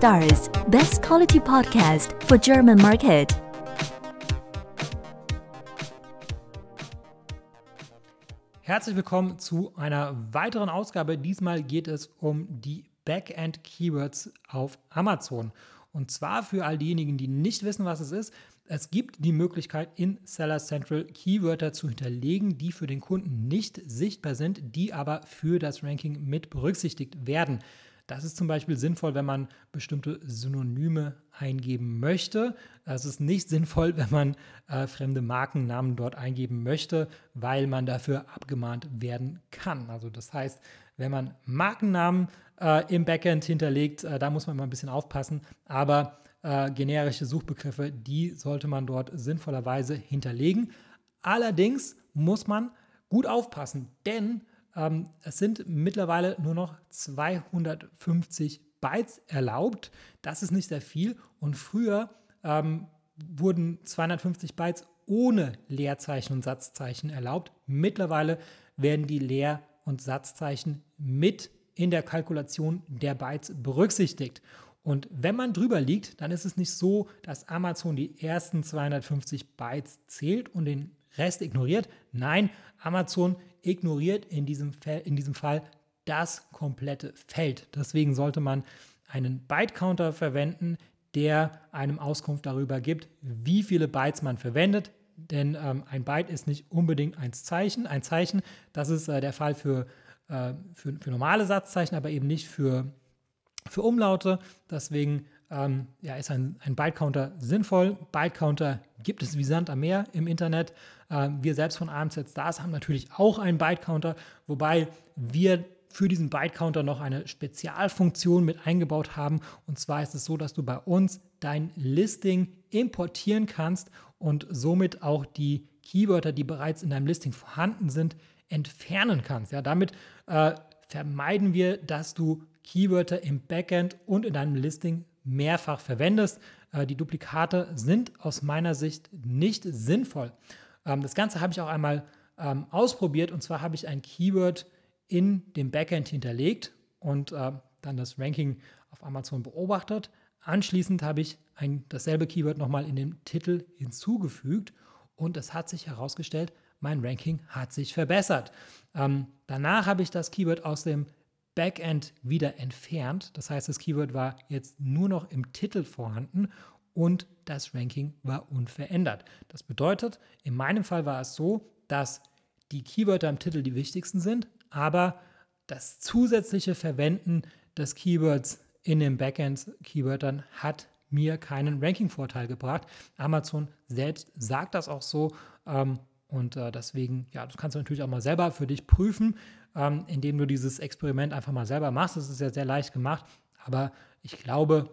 Stars, best quality podcast for German market. Herzlich willkommen zu einer weiteren Ausgabe. Diesmal geht es um die Backend Keywords auf Amazon. Und zwar für all diejenigen, die nicht wissen, was es ist. Es gibt die Möglichkeit, in Seller Central Keywörter zu hinterlegen, die für den Kunden nicht sichtbar sind, die aber für das Ranking mit berücksichtigt werden. Das ist zum Beispiel sinnvoll, wenn man bestimmte Synonyme eingeben möchte. Es ist nicht sinnvoll, wenn man äh, fremde Markennamen dort eingeben möchte, weil man dafür abgemahnt werden kann. Also das heißt, wenn man Markennamen äh, im Backend hinterlegt, äh, da muss man mal ein bisschen aufpassen. Aber äh, generische Suchbegriffe, die sollte man dort sinnvollerweise hinterlegen. Allerdings muss man gut aufpassen, denn ähm, es sind mittlerweile nur noch 250 Bytes erlaubt. Das ist nicht sehr viel. Und früher ähm, wurden 250 Bytes ohne Leerzeichen und Satzzeichen erlaubt. Mittlerweile werden die Leer- und Satzzeichen mit in der Kalkulation der Bytes berücksichtigt. Und wenn man drüber liegt, dann ist es nicht so, dass Amazon die ersten 250 Bytes zählt und den Rest ignoriert. Nein, Amazon ignoriert in diesem, in diesem Fall das komplette Feld. Deswegen sollte man einen Byte-Counter verwenden, der einem Auskunft darüber gibt, wie viele Bytes man verwendet. Denn ähm, ein Byte ist nicht unbedingt ein Zeichen. Ein Zeichen, das ist äh, der Fall für, äh, für, für, normale Satzzeichen, aber eben nicht für, für Umlaute. Deswegen ähm, ja, ist ein, ein Byte-Counter sinnvoll. Byte-Counter gibt es wie Sand am Meer im Internet. Ähm, wir selbst von AMZ Stars haben natürlich auch einen Byte-Counter, wobei wir für diesen Byte-Counter noch eine Spezialfunktion mit eingebaut haben. Und zwar ist es so, dass du bei uns dein Listing importieren kannst und somit auch die Keywörter, die bereits in deinem Listing vorhanden sind, entfernen kannst. Ja, damit äh, vermeiden wir, dass du Keywörter im Backend und in deinem Listing mehrfach verwendest. Äh, die Duplikate sind aus meiner Sicht nicht sinnvoll. Ähm, das Ganze habe ich auch einmal ähm, ausprobiert und zwar habe ich ein Keyword in dem Backend hinterlegt und äh, dann das Ranking auf Amazon beobachtet. Anschließend habe ich ein, dasselbe Keyword nochmal in dem Titel hinzugefügt und es hat sich herausgestellt, mein Ranking hat sich verbessert. Ähm, danach habe ich das Keyword aus dem Backend wieder entfernt. Das heißt, das Keyword war jetzt nur noch im Titel vorhanden und das Ranking war unverändert. Das bedeutet, in meinem Fall war es so, dass die Keywörter im Titel die wichtigsten sind, aber das zusätzliche Verwenden des Keywords in den Backend-Keywörtern hat mir keinen Ranking-Vorteil gebracht. Amazon selbst sagt das auch so. Ähm, und äh, deswegen, ja, das kannst du natürlich auch mal selber für dich prüfen, ähm, indem du dieses Experiment einfach mal selber machst. Das ist ja sehr leicht gemacht, aber ich glaube,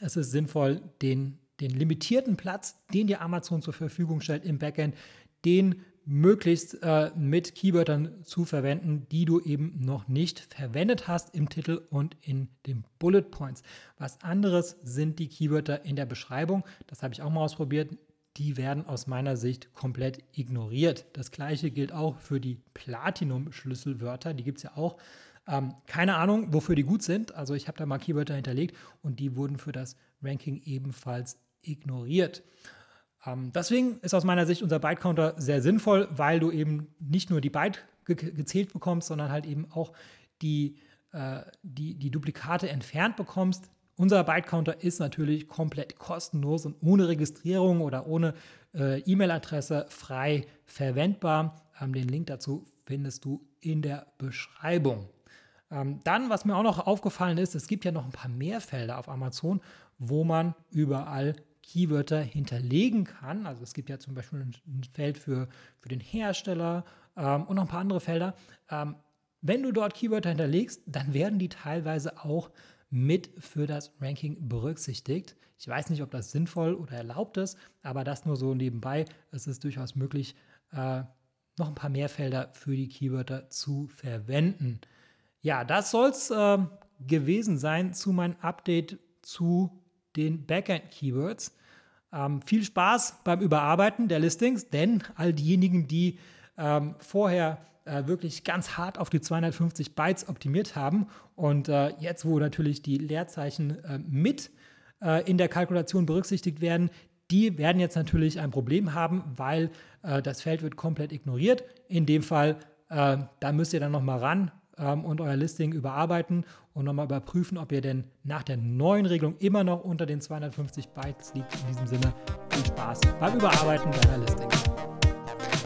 es ist sinnvoll, den, den limitierten Platz, den dir Amazon zur Verfügung stellt im Backend, den möglichst äh, mit Keywörtern zu verwenden, die du eben noch nicht verwendet hast im Titel und in den Bullet Points. Was anderes sind die Keywörter in der Beschreibung. Das habe ich auch mal ausprobiert. Die werden aus meiner Sicht komplett ignoriert. Das gleiche gilt auch für die Platinum-Schlüsselwörter. Die gibt es ja auch. Ähm, keine Ahnung, wofür die gut sind. Also ich habe da mal Keywörter hinterlegt und die wurden für das Ranking ebenfalls ignoriert. Ähm, deswegen ist aus meiner Sicht unser Byte-Counter sehr sinnvoll, weil du eben nicht nur die Byte ge gezählt bekommst, sondern halt eben auch die, äh, die, die Duplikate entfernt bekommst. Unser Byte-Counter ist natürlich komplett kostenlos und ohne Registrierung oder ohne äh, E-Mail-Adresse frei verwendbar. Ähm, den Link dazu findest du in der Beschreibung. Ähm, dann, was mir auch noch aufgefallen ist, es gibt ja noch ein paar mehr Felder auf Amazon, wo man überall Keywörter hinterlegen kann. Also es gibt ja zum Beispiel ein Feld für, für den Hersteller ähm, und noch ein paar andere Felder. Ähm, wenn du dort Keywörter hinterlegst, dann werden die teilweise auch mit für das Ranking berücksichtigt. Ich weiß nicht, ob das sinnvoll oder erlaubt ist, aber das nur so nebenbei. Es ist durchaus möglich, äh, noch ein paar mehr Felder für die Keywörter zu verwenden. Ja, das soll es äh, gewesen sein zu meinem Update zu den Backend-Keywords. Ähm, viel Spaß beim Überarbeiten der Listings, denn all diejenigen, die ähm, vorher äh, wirklich ganz hart auf die 250 Bytes optimiert haben. Und äh, jetzt, wo natürlich die Leerzeichen äh, mit äh, in der Kalkulation berücksichtigt werden, die werden jetzt natürlich ein Problem haben, weil äh, das Feld wird komplett ignoriert. In dem Fall, äh, da müsst ihr dann nochmal ran ähm, und euer Listing überarbeiten und nochmal überprüfen, ob ihr denn nach der neuen Regelung immer noch unter den 250 Bytes liegt. In diesem Sinne viel Spaß beim Überarbeiten deiner Listings.